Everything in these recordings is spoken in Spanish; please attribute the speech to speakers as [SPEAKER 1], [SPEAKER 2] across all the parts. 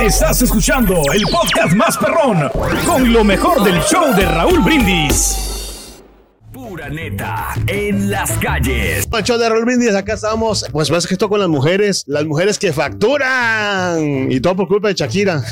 [SPEAKER 1] Estás escuchando el podcast más perrón con lo mejor del show de Raúl Brindis.
[SPEAKER 2] Pura neta en las calles.
[SPEAKER 3] Pancho de Raúl Brindis, acá estamos, pues más que esto con las mujeres, las mujeres que facturan y todo por culpa de Shakira.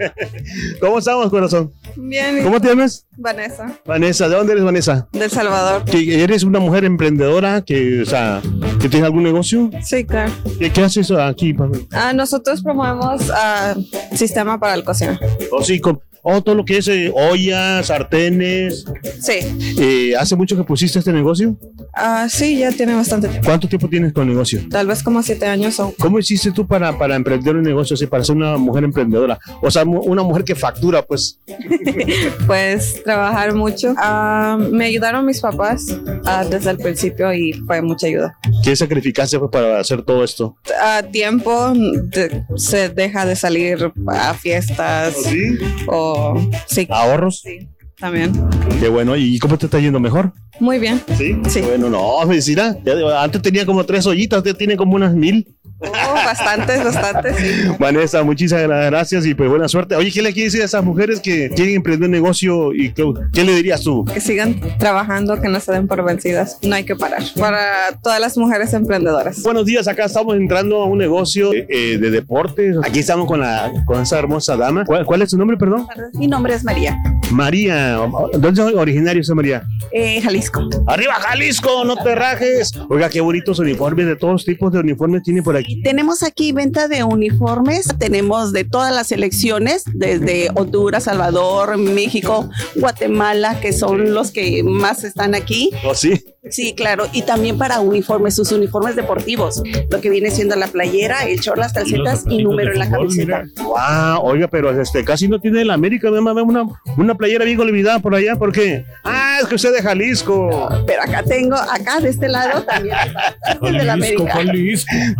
[SPEAKER 3] ¿Cómo estamos, corazón?
[SPEAKER 4] Bien.
[SPEAKER 3] ¿Cómo te llamas?
[SPEAKER 4] Vanessa,
[SPEAKER 3] Vanessa, ¿de dónde eres Vanessa?
[SPEAKER 4] del Salvador.
[SPEAKER 3] ¿Que ¿Eres una mujer emprendedora que, o sea, que tiene algún negocio?
[SPEAKER 4] Sí, claro.
[SPEAKER 3] ¿Qué, qué haces aquí? Pablo?
[SPEAKER 4] Ah, nosotros promovemos ah, sistema para el cocina.
[SPEAKER 3] O sí, con, oh, todo lo que es eh, ollas, sartenes.
[SPEAKER 4] Sí.
[SPEAKER 3] Eh, ¿Hace mucho que pusiste este negocio?
[SPEAKER 4] Ah, sí, ya tiene bastante tiempo.
[SPEAKER 3] ¿Cuánto tiempo tienes con el negocio?
[SPEAKER 4] Tal vez como siete años o...
[SPEAKER 3] ¿Cómo hiciste tú para, para emprender un negocio así, para ser una mujer emprendedora? O sea, una mujer que factura, pues.
[SPEAKER 4] Pues trabajar mucho. Ah, me ayudaron mis papás ah, desde el principio y fue mucha ayuda.
[SPEAKER 3] ¿Qué sacrificaste pues, para hacer todo esto?
[SPEAKER 4] A tiempo de- se deja de salir a fiestas
[SPEAKER 3] ¿Sí?
[SPEAKER 4] o... Sí,
[SPEAKER 3] ¿Ahorros?
[SPEAKER 4] sí, también.
[SPEAKER 3] Qué bueno. ¿Y cómo te está yendo mejor?
[SPEAKER 4] Muy bien.
[SPEAKER 3] Sí.
[SPEAKER 4] Sí.
[SPEAKER 3] Bueno, no, medicina. Ya- Antes tenía como tres ollitas, ya tiene como unas mil.
[SPEAKER 4] Oh, bastantes, bastantes, sí.
[SPEAKER 3] Vanessa, muchísimas gracias y pues buena suerte. Oye, ¿qué le quieres decir a esas mujeres que quieren emprender un negocio y qué, qué le dirías tú?
[SPEAKER 4] que sigan trabajando, que no se den por vencidas. No hay que parar. Para todas las mujeres emprendedoras.
[SPEAKER 3] Buenos días, acá estamos entrando a un negocio eh, de deportes. Aquí estamos con, la, con esa hermosa dama. ¿Cuál, cuál es su nombre, perdón?
[SPEAKER 4] Mi nombre es María,
[SPEAKER 3] María. ¿Dónde es originario esa María?
[SPEAKER 4] eh, Jalisco.
[SPEAKER 3] ¡Arriba, Jalisco! ¡No te rajes! Oiga, qué bonitos uniformes, de todos tipos de uniformes tiene por aquí.
[SPEAKER 5] Tenemos aquí venta de uniformes, tenemos de todas las selecciones, desde Honduras, Salvador, México, Guatemala, que son los que más están aquí.
[SPEAKER 3] ¿Oh, sí?
[SPEAKER 5] Sí, claro, y también para uniformes, sus uniformes deportivos, lo que viene siendo la playera, el short, las calcetas y número en la camiseta.
[SPEAKER 3] ¡Wow! Oiga, pero este, casi no tiene el América. Me mandó una, una playera bien olvidada por allá. ¿Por qué? ¡Ah, es que usted es de Jalisco!
[SPEAKER 5] Pero acá tengo, acá de este lado también de la América.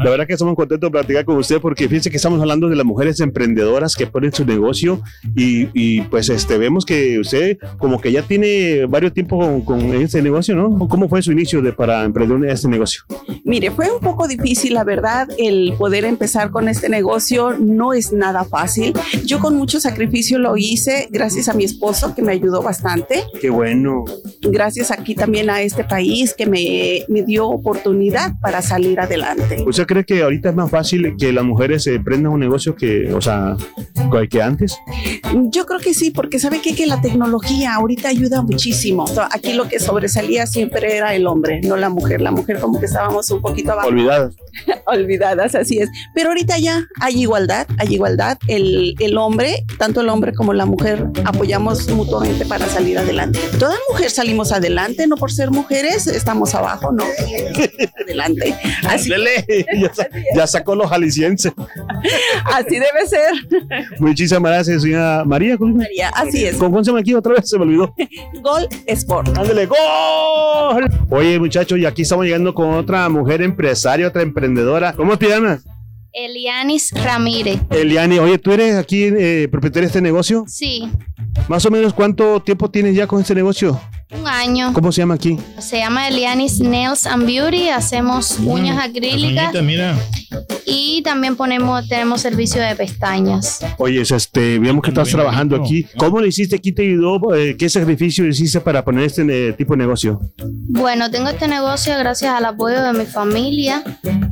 [SPEAKER 3] La verdad que estamos contentos de platicar con usted porque fíjense que estamos hablando de las mujeres emprendedoras que ponen su negocio y, y, pues este vemos que usted como que ya tiene varios tiempo con, con este negocio, ¿no? ¿Cómo fue su inicio de para emprender este negocio?
[SPEAKER 5] Mire, fue un poco difícil, la verdad, el poder empezar con este negocio no es nada fácil. Yo con mucho sacrificio lo hice gracias a mi esposo que me ayudó bastante,
[SPEAKER 3] Qué bueno.
[SPEAKER 5] gracias aquí también a este país que me, me dio oportunidad para salir adelante.
[SPEAKER 3] ¿Usted cree que ahorita es más fácil que las mujeres emprendan un negocio que, o sea, que antes?
[SPEAKER 5] Yo creo que sí, porque sabe qué? que la tecnología ahorita ayuda muchísimo. Aquí lo que sobresalía siempre era el hombre, no la mujer. La mujer como que estábamos un poquito abajo.
[SPEAKER 3] olvidadas,
[SPEAKER 5] así es. Pero ahorita ya hay igualdad, hay igualdad. El, el hombre, tanto el hombre como la mujer, apoyamos mutuamente para salir adelante. Toda mujer salimos adelante, no por ser mujeres estamos abajo, no. adelante. Así,
[SPEAKER 3] ya, sa- ya sacó los jaliscienses.
[SPEAKER 5] así debe ser,
[SPEAKER 3] Muchísimas gracias, señora María. ¿Cómo,
[SPEAKER 5] María. Así es.
[SPEAKER 3] ¿Con cuál se me aquí otra vez? Se me olvidó.
[SPEAKER 5] Gol Sport.
[SPEAKER 3] Ándale, gol. Oye, muchachos, y aquí estamos llegando con otra mujer empresaria, otra emprendedora. ¿Cómo te llamas?
[SPEAKER 6] Elianis Ramírez.
[SPEAKER 3] Eliani, oye, ¿tú eres aquí eh, propietaria de este negocio?
[SPEAKER 6] Sí,
[SPEAKER 3] Más o menos, ¿cuánto tiempo tienes ya con este negocio?
[SPEAKER 6] Un año.
[SPEAKER 3] ¿Cómo se llama aquí?
[SPEAKER 6] Se llama Elianis Nails and Beauty. Hacemos uñas acrílicas.
[SPEAKER 1] mira.
[SPEAKER 6] y también ponemos, tenemos servicio de pestañas.
[SPEAKER 3] Oye, es este, vemos que estás trabajando aquí. ¿Cómo lo hiciste? ¿Quién te ayudó? Eh, ¿Qué sacrificio hiciste para poner este eh, tipo de negocio?
[SPEAKER 6] Bueno, tengo este negocio gracias al apoyo de mi familia,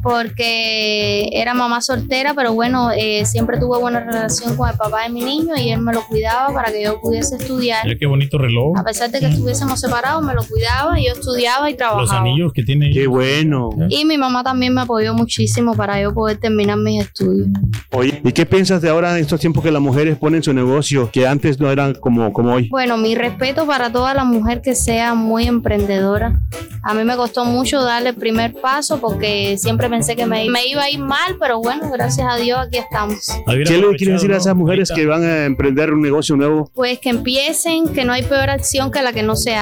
[SPEAKER 6] porque era mamá soltera, pero bueno, eh, siempre tuve buena relación con el papá de mi niño y él me lo cuidaba para que yo pudiese estudiar.
[SPEAKER 1] Mira qué bonito reloj.
[SPEAKER 6] A pesar de que estuviésemos separados, me lo cuidaba y yo estudiaba y
[SPEAKER 1] Los
[SPEAKER 6] trabajaba.
[SPEAKER 1] anillos que tiene.
[SPEAKER 3] Qué bueno.
[SPEAKER 6] Y mi mamá también me apoyó muchísimo para yo poder terminar mis estudios.
[SPEAKER 3] Oye, ¿y qué piensas de ahora en estos tiempos que las mujeres ponen su negocio que antes no eran como, como hoy?
[SPEAKER 6] Bueno, mi respeto para toda la mujer que sea muy emprendedora. A mí me costó mucho darle el primer paso porque siempre pensé que me, me iba a ir mal, pero bueno, gracias a Dios aquí estamos.
[SPEAKER 3] ¿Qué le quieres decir a esas mujeres que van a emprender un negocio nuevo?
[SPEAKER 6] Pues que empiecen, que no hay peor acción que la que no se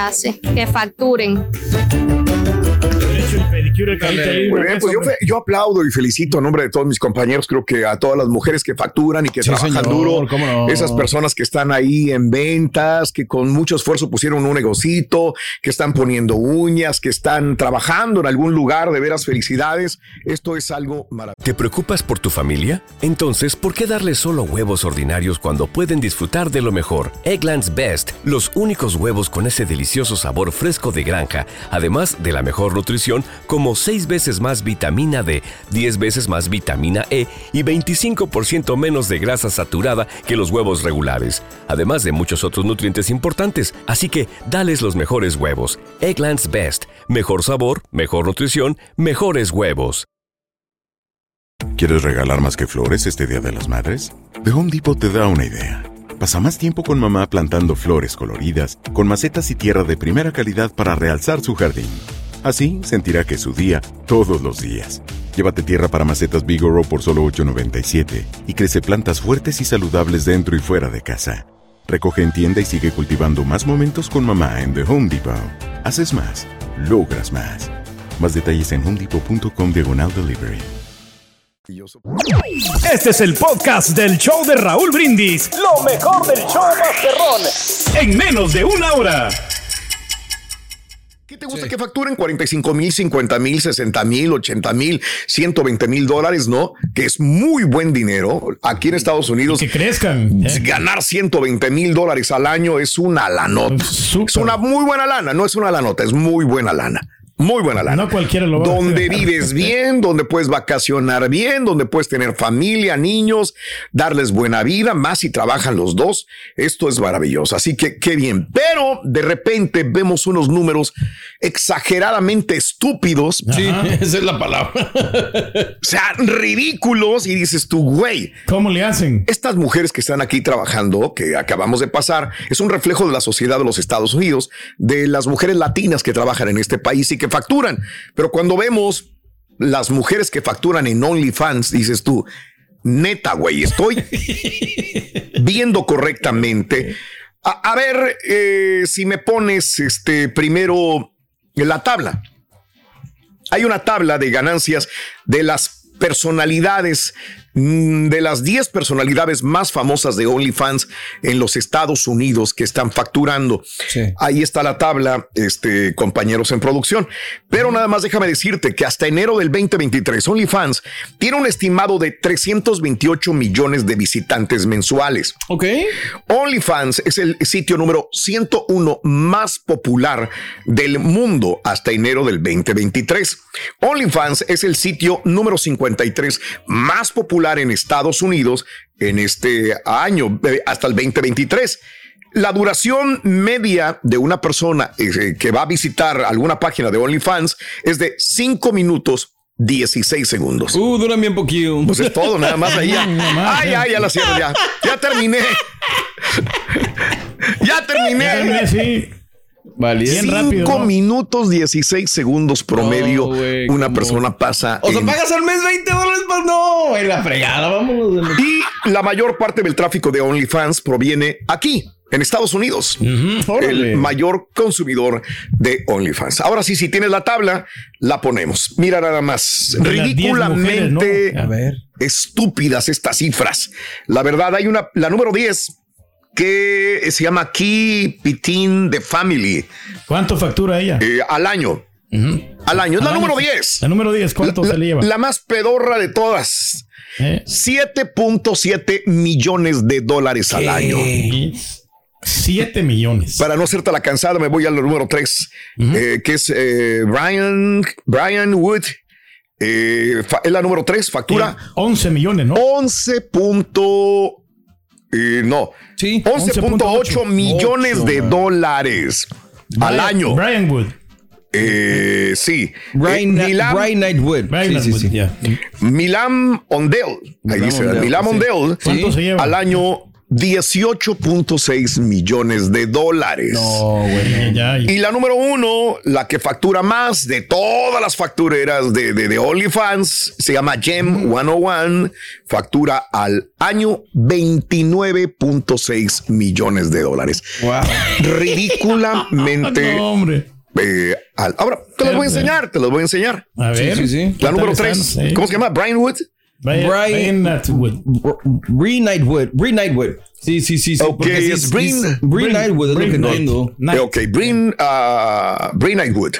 [SPEAKER 6] que facturen.
[SPEAKER 7] Muy bien, pues yo, aplaudo y felicito a nombre de todos mis compañeros. Creo que a todas las mujeres que facturan y que
[SPEAKER 8] Sí,
[SPEAKER 7] trabajan
[SPEAKER 8] señor,
[SPEAKER 7] duro,
[SPEAKER 8] cómo no.
[SPEAKER 7] esas personas que están ahí en ventas, que con mucho esfuerzo pusieron un negocito, que están poniendo uñas, que están trabajando en algún lugar. De veras, felicidades. Esto es algo maravilloso.
[SPEAKER 9] ¿Te preocupas por tu familia? Entonces, ¿por qué darles solo huevos ordinarios cuando pueden disfrutar de lo mejor? Eggland's Best, los únicos huevos con ese delicioso sabor fresco de granja, además de la mejor nutrición, como 6 veces más vitamina D, 10 veces más vitamina E y 25% menos de grasa saturada que los huevos regulares, además de muchos otros nutrientes importantes. Así que, dales los mejores huevos. Eggland's Best, mejor sabor, mejor nutrición, mejores huevos.
[SPEAKER 10] ¿Quieres regalar más que flores este Día de las Madres? The Home Depot te da una idea. Pasa más tiempo con mamá plantando flores coloridas, con macetas y tierra de primera calidad para realzar su jardín. Así sentirá que es su día todos los días. Llévate tierra para macetas Bigoro por solo $8.97 y crece plantas fuertes y saludables dentro y fuera de casa. Recoge en tienda y sigue cultivando más momentos con mamá en The Home Depot. Haces más, logras más. Más detalles en homedepot.com diagonal delivery.
[SPEAKER 1] Este es el podcast del show de Raúl Brindis. Lo mejor del show Masterrón. En menos de una hora.
[SPEAKER 7] ¿Qué te gusta que facturen? 45 mil, 50 mil, 60 mil, 80 mil, 120 mil dólares, ¿no? Que es muy buen dinero. Aquí en Estados Unidos.
[SPEAKER 1] Que crezcan. ¿eh?
[SPEAKER 7] Ganar 120 mil dólares al año es una lanota. Es una muy buena lana. No es una lanota, es muy buena lana. Muy buena lana.
[SPEAKER 1] No cualquiera lo va a
[SPEAKER 7] Donde vives bien, donde puedes vacacionar bien, donde puedes tener familia, niños, darles buena vida, más si trabajan los dos. Esto es maravilloso. Así que qué bien. Pero de repente vemos unos números exageradamente estúpidos.
[SPEAKER 8] Sí, esa es la palabra.
[SPEAKER 7] O sea, ridículos. Y dices tú, güey.
[SPEAKER 1] ¿Cómo le hacen?
[SPEAKER 7] Estas mujeres que están aquí trabajando, que acabamos de pasar, es un reflejo de la sociedad de los Estados Unidos, de las mujeres latinas que trabajan en este país y que facturan. Pero cuando vemos las mujeres que facturan en OnlyFans, dices tú, neta, güey, estoy viendo correctamente. A, a ver eh, si me pones este primero la tabla. Hay una tabla de ganancias de las personalidades, de las 10 personalidades más famosas de OnlyFans en los Estados Unidos que están facturando. Ahí está la tabla, este, compañeros en producción. Pero nada más déjame decirte que hasta enero del 2023, OnlyFans tiene un estimado de 328 millones de visitantes mensuales.
[SPEAKER 8] Ok.
[SPEAKER 7] OnlyFans es el sitio número 101 más popular del mundo hasta enero del 2023. OnlyFans es el sitio número 53 más popular en Estados Unidos en este año, eh, hasta el 2023. La duración media de una persona eh, que va a visitar alguna página de OnlyFans es de 5 minutos 16 segundos.
[SPEAKER 8] Uh, duran bien poquito.
[SPEAKER 7] Pues es todo, nada más ahí. ya. Ay,
[SPEAKER 8] ya.
[SPEAKER 7] ay, ya la cierro, ya. Ya terminé. ya terminé.
[SPEAKER 1] sí.
[SPEAKER 8] Rápido,
[SPEAKER 7] 5
[SPEAKER 8] ¿no?
[SPEAKER 7] minutos 16 segundos promedio.
[SPEAKER 8] No,
[SPEAKER 7] una
[SPEAKER 8] ¿cómo?
[SPEAKER 7] persona pasa.
[SPEAKER 8] O sea,
[SPEAKER 7] en-
[SPEAKER 8] pagas al mes 20 dólares, pues no, en la fregada, vámonos.
[SPEAKER 7] Y la mayor parte del tráfico de OnlyFans proviene aquí, en Estados Unidos. El mayor consumidor de OnlyFans. Ahora sí, si tienes la tabla, la ponemos. Mira nada más.
[SPEAKER 1] De las 10
[SPEAKER 7] Ridículamente
[SPEAKER 1] mujeres, ¿no? A ver.
[SPEAKER 7] estúpidas estas cifras. La verdad, hay una, la número 10 que se llama Key Pitin The Family.
[SPEAKER 1] ¿Cuánto factura ella?
[SPEAKER 7] Eh, al año. al año. Es la número 10.
[SPEAKER 1] La número 10, ¿cuánto
[SPEAKER 7] la,
[SPEAKER 1] se le lleva?
[SPEAKER 7] La más pedorra de todas.
[SPEAKER 1] ¿Eh?
[SPEAKER 7] 7.7 millones de dólares al año.
[SPEAKER 1] 7 millones.
[SPEAKER 7] Para no hacerte la cansada, me voy al número 3, que es eh, Brian, Brian Wood. Eh, es la número 3, factura
[SPEAKER 1] 11 millones, ¿no?
[SPEAKER 7] 11. punto- eh, no,
[SPEAKER 11] Sí.
[SPEAKER 7] 11.8 millones de dólares al año.
[SPEAKER 1] Brian Wood.
[SPEAKER 7] Eh, sí.
[SPEAKER 11] Brian,
[SPEAKER 7] Eh, Milam,
[SPEAKER 11] Brian Nightwood.
[SPEAKER 1] Brian
[SPEAKER 11] Sí, sí,
[SPEAKER 7] Ondel. Ahí
[SPEAKER 11] Milam
[SPEAKER 7] dice,
[SPEAKER 11] sí.
[SPEAKER 7] Ondel.
[SPEAKER 1] ¿Cuánto se lleva?
[SPEAKER 7] Al año 18.6 millones de dólares.
[SPEAKER 11] No, güey.
[SPEAKER 1] Ya, ya.
[SPEAKER 7] Y la número uno, la que factura más de todas las factureras de, de, de OnlyFans, se llama Gem 101, factura al año 29.6 millones de dólares.
[SPEAKER 11] Wow.
[SPEAKER 7] Ridículamente.
[SPEAKER 1] No, hombre.
[SPEAKER 7] eh, al- ahora, te los voy a enseñar, te los voy a enseñar.
[SPEAKER 1] A ver.
[SPEAKER 11] sí, sí.
[SPEAKER 7] La número
[SPEAKER 1] ¿Qué tal
[SPEAKER 7] 3,
[SPEAKER 1] están? Sí.
[SPEAKER 7] ¿cómo se llama? Brian Wood.
[SPEAKER 1] Brian,
[SPEAKER 11] Brian-. Bree Nightwood. Bree Nightwood. Sí, sí, sí. sí
[SPEAKER 7] Ok,
[SPEAKER 11] porque sí
[SPEAKER 7] es Bree-
[SPEAKER 11] Bree
[SPEAKER 1] Bree-
[SPEAKER 11] Nightwood, es lo
[SPEAKER 1] Bree
[SPEAKER 11] que.
[SPEAKER 7] Eh, ok, Brin, ah, Brin Nightwood.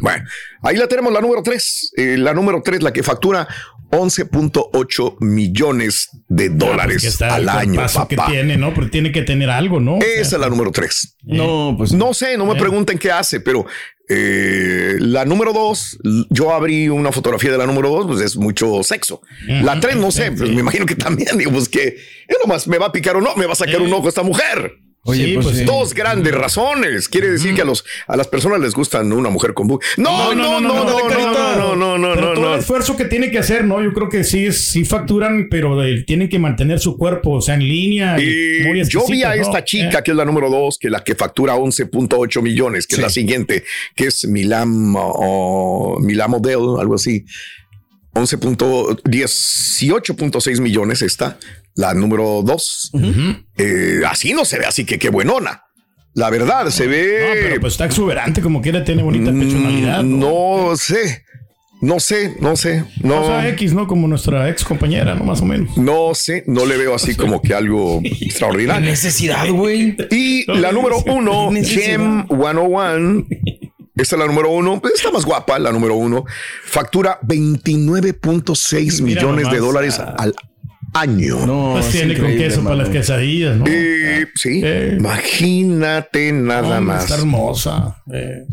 [SPEAKER 7] Bueno, ahí la tenemos, la número 3. la número 3, la que factura 11.8 millones de dólares
[SPEAKER 1] Porque está
[SPEAKER 7] al
[SPEAKER 1] el
[SPEAKER 7] año,
[SPEAKER 1] paso que
[SPEAKER 7] papá.
[SPEAKER 1] tiene, ¿no? Pero tiene que tener algo, ¿no? O sea,
[SPEAKER 7] Esa es la número 3.
[SPEAKER 11] No, pues
[SPEAKER 7] No sé, no me pregunten qué hace, pero eh, la número 2, yo abrí una fotografía de la número 2, pues es mucho sexo. La 3, no sé, pues me imagino que también, digo, pues que es nomás me va a picar o no, me va a sacar un ojo esta mujer.
[SPEAKER 11] Oye,
[SPEAKER 1] Sí,
[SPEAKER 11] pues,
[SPEAKER 1] pues
[SPEAKER 11] sí.
[SPEAKER 7] Dos grandes razones. Quiere decir que a los a las personas les gustan una mujer con bu. No, no, no, no, no, no, no, no,
[SPEAKER 1] Pero
[SPEAKER 7] no,
[SPEAKER 1] todo
[SPEAKER 7] no.
[SPEAKER 1] el esfuerzo que tiene que hacer, ¿no? Yo creo que sí, sí facturan, pero eh, tienen que mantener su cuerpo, o sea, en línea. Y muy
[SPEAKER 7] yo vi a
[SPEAKER 1] ¿no?
[SPEAKER 7] esta chica,
[SPEAKER 1] Eh,
[SPEAKER 7] que es la número dos, que la que factura 11.8 millones, que es la siguiente, que es Milam o Milam Model, algo así. 11.18.6 millones esta, la número dos. Eh, así no se ve, así que qué buenona. La verdad, se ve.
[SPEAKER 1] No, pero pues está exuberante, como quiera, tiene bonita personalidad.
[SPEAKER 7] No sé, no sé, no sé, no.
[SPEAKER 1] O sea, X, ¿no? Como nuestra ex compañera, ¿no? Más o menos.
[SPEAKER 7] No sé, no le veo así como que algo extraordinario.
[SPEAKER 11] necesidad, güey.
[SPEAKER 7] Y la número uno. Gem 101. Esta es la número uno, pues está más guapa, la número uno. Factura 29.6
[SPEAKER 1] Mira
[SPEAKER 7] millones de dólares
[SPEAKER 1] ah.
[SPEAKER 7] al año.
[SPEAKER 11] No,
[SPEAKER 1] Pues
[SPEAKER 11] es
[SPEAKER 1] tiene con queso para las quesadillas, ¿no?
[SPEAKER 7] Eh, sí,
[SPEAKER 1] Eh.
[SPEAKER 7] imagínate nada
[SPEAKER 1] Hombre,
[SPEAKER 7] más.
[SPEAKER 1] Está hermosa. Eh,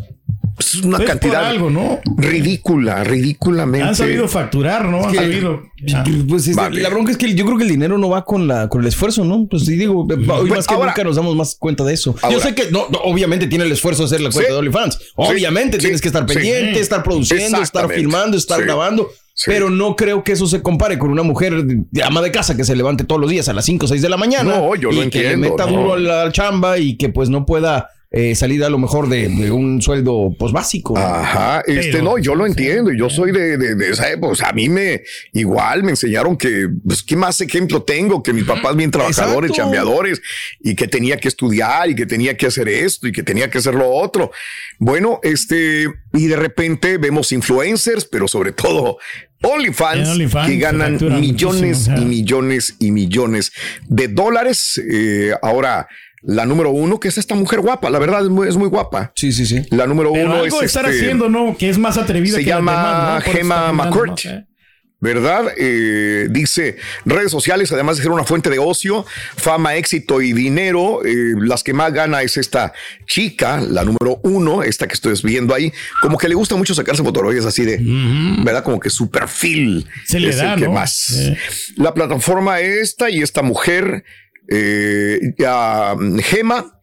[SPEAKER 7] Es una
[SPEAKER 1] es
[SPEAKER 7] cantidad
[SPEAKER 1] algo, ¿no?
[SPEAKER 7] ridícula, ridículamente.
[SPEAKER 1] Han sabido facturar, ¿no? Han
[SPEAKER 11] que-
[SPEAKER 1] sabido. Ah.
[SPEAKER 11] Pues es-
[SPEAKER 7] Vale.
[SPEAKER 11] la bronca es que yo creo que el dinero no va con la con el esfuerzo, ¿no? Pues sí digo, hoy más que
[SPEAKER 7] ahora-
[SPEAKER 11] nunca nos damos más cuenta de eso.
[SPEAKER 7] Ahora.
[SPEAKER 11] yo sé que no, no, obviamente tiene el esfuerzo de hacer la cuenta
[SPEAKER 7] Sí.
[SPEAKER 11] de OnlyFans. Obviamente
[SPEAKER 7] sí,
[SPEAKER 11] tienes que estar
[SPEAKER 7] sí.
[SPEAKER 11] pendiente, estar produciendo, estar filmando, estar
[SPEAKER 7] Sí.
[SPEAKER 11] grabando.
[SPEAKER 7] Sí.
[SPEAKER 11] Pero no creo que eso se compare con una mujer de ama de casa que se levante todos los días a las 5 o 6 de la mañana.
[SPEAKER 7] No, yo lo
[SPEAKER 11] y que le meta
[SPEAKER 7] no.
[SPEAKER 11] duro a la chamba y que pues no pueda eh, salir a lo mejor de, de un sueldo pues básico.
[SPEAKER 7] Ajá, este
[SPEAKER 1] Pero-
[SPEAKER 7] no, yo lo entiendo y yo soy de, de, de esa época. O sea, a mí me igual me enseñaron que, pues, ¿qué más ejemplo tengo? Que mis papás bien trabajadores,
[SPEAKER 11] Exacto.
[SPEAKER 7] chambeadores y que tenía que estudiar y que tenía que hacer esto y que tenía que hacer lo otro. Bueno, este, y de repente vemos influencers, pero sobre todo OnlyFans, que ganan millones
[SPEAKER 1] muchísimo,
[SPEAKER 7] y millones y millones de dólares. Eh, ahora, la número uno, que es esta mujer guapa, la verdad es muy, es muy guapa.
[SPEAKER 11] Sí, sí, sí.
[SPEAKER 7] La número
[SPEAKER 1] Pero
[SPEAKER 7] uno
[SPEAKER 1] algo
[SPEAKER 7] es
[SPEAKER 1] de estar
[SPEAKER 7] este,
[SPEAKER 1] haciendo, ¿no? Que es más atrevida
[SPEAKER 7] se
[SPEAKER 1] que
[SPEAKER 7] llama
[SPEAKER 1] demás, ¿no?
[SPEAKER 7] Gemma McCourt.
[SPEAKER 1] ¿no? Eh.
[SPEAKER 7] ¿Verdad? Eh, dice redes sociales, además de ser una fuente de ocio, fama, éxito y dinero, eh, las que más gana es esta chica, la número uno, esta que estoy viendo ahí, como que le gusta mucho sacarse fotografías así de, ¿verdad? Como que su perfil
[SPEAKER 1] Se le
[SPEAKER 7] es
[SPEAKER 1] da,
[SPEAKER 7] el que
[SPEAKER 1] ¿no?
[SPEAKER 7] más.
[SPEAKER 1] Sí.
[SPEAKER 7] La plataforma esta y esta mujer, eh, ya, Gema,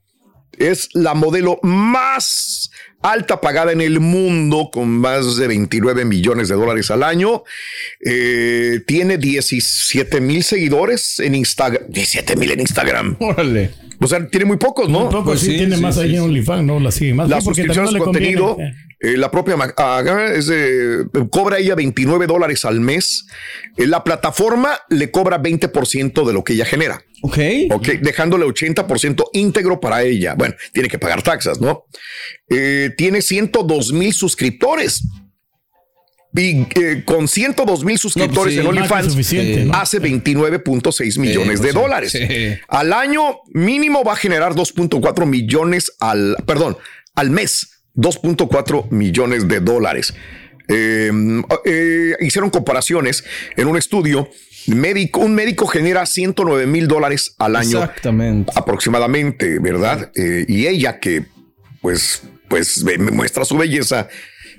[SPEAKER 7] es la modelo más alta pagada en el mundo con más de 29 millones de dólares al año. Eh, tiene 17 mil seguidores en Instagram. 17 mil en Instagram.
[SPEAKER 11] Órale.
[SPEAKER 7] O sea, tiene muy pocos, ¿no?
[SPEAKER 11] Pues
[SPEAKER 1] sí,
[SPEAKER 11] sí,
[SPEAKER 1] tiene
[SPEAKER 11] sí,
[SPEAKER 1] más
[SPEAKER 11] sí,
[SPEAKER 1] ahí
[SPEAKER 11] sí.
[SPEAKER 1] en OnlyFans, ¿no? La sigue más.
[SPEAKER 7] La suscripción
[SPEAKER 1] no le conviene. Eh.
[SPEAKER 7] la propia Mac- Aga es de- cobra ella 29 dólares al mes. Eh, la plataforma le cobra 20% de lo que ella genera.
[SPEAKER 11] Ok.
[SPEAKER 7] Ok, dejándole 80% íntegro para ella. Bueno, tiene que pagar taxas, ¿no? Eh, tiene 102 mil suscriptores. Y eh, con 102 mil suscriptores
[SPEAKER 11] sí,
[SPEAKER 7] en OnlyFans
[SPEAKER 1] ¿no?
[SPEAKER 7] hace 29.6 millones de
[SPEAKER 11] pues
[SPEAKER 7] dólares.
[SPEAKER 11] sí.
[SPEAKER 7] Al año mínimo va a generar 2.4 millones al, perdón, al mes 2.4 millones de dólares. Eh, eh, hicieron comparaciones en un estudio. Médico, un médico genera 109 mil dólares al año
[SPEAKER 12] Exactamente.
[SPEAKER 7] aproximadamente, ¿verdad? Eh, y ella que pues, pues muestra su belleza,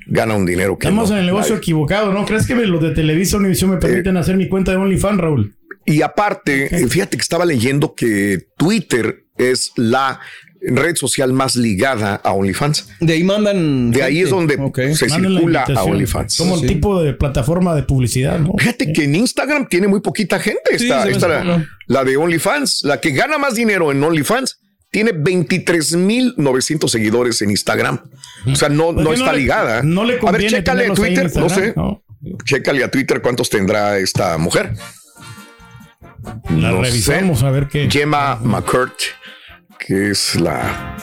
[SPEAKER 7] gana un dinero que
[SPEAKER 1] Estamos
[SPEAKER 7] no
[SPEAKER 1] en el negocio
[SPEAKER 7] nadie.
[SPEAKER 1] equivocado, ¿no? ¿Crees que los de Televisa Univisión me permiten hacer mi cuenta de OnlyFans, Raúl?
[SPEAKER 7] Y aparte, eh, fíjate que estaba leyendo que Twitter es la red social más ligada a OnlyFans.
[SPEAKER 12] De ahí mandan.
[SPEAKER 7] De ahí es donde se circula a. OnlyFans.
[SPEAKER 1] Como el tipo de plataforma de publicidad, ¿no?
[SPEAKER 7] Fíjate que en Instagram tiene muy poquita gente.
[SPEAKER 1] Sí,
[SPEAKER 7] está
[SPEAKER 1] hace
[SPEAKER 7] la, de OnlyFans, la que gana más dinero en OnlyFans. Tiene 23.900 seguidores en Instagram. O sea, no,
[SPEAKER 1] ¿Por
[SPEAKER 7] no está
[SPEAKER 1] le-
[SPEAKER 7] ligada.
[SPEAKER 1] no le
[SPEAKER 7] a ver,
[SPEAKER 1] conviene
[SPEAKER 7] chécale a Twitter. No sé.
[SPEAKER 1] Instagram?
[SPEAKER 7] Chécale a Twitter cuántos tendrá esta mujer.
[SPEAKER 1] La
[SPEAKER 7] No
[SPEAKER 1] revisamos
[SPEAKER 7] sé.
[SPEAKER 1] a ver qué.
[SPEAKER 7] Gemma McCurt, que es la,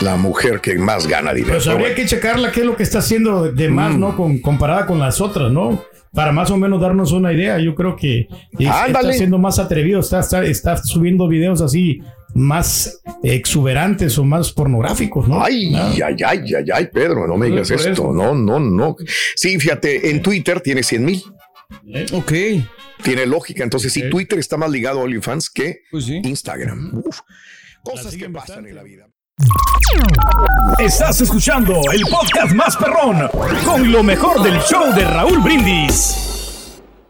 [SPEAKER 7] la mujer que más gana dinero.
[SPEAKER 1] Pues
[SPEAKER 7] Pero
[SPEAKER 1] habría
[SPEAKER 7] bueno.
[SPEAKER 1] que checarla qué es lo que está haciendo de más,
[SPEAKER 7] Mm.
[SPEAKER 1] ¿no? Con, comparada con las otras, ¿no? Para más o menos darnos una idea. Yo creo que es- está siendo más atrevido, está, está, está subiendo videos así más exuberantes o más pornográficos, ¿no?
[SPEAKER 7] Ay, ay, ay, ay, ay, Pedro, no me digas esto. No, no, no. Sí, fíjate, en Twitter tiene 100 mil.
[SPEAKER 12] Ok.
[SPEAKER 7] Tiene lógica. Entonces, si Twitter está más ligado a OnlyFans que
[SPEAKER 12] Pues
[SPEAKER 7] Instagram. Uf, cosas que pasan en la vida.
[SPEAKER 13] Estás escuchando el podcast más perrón con lo mejor del show de Raúl Brindis.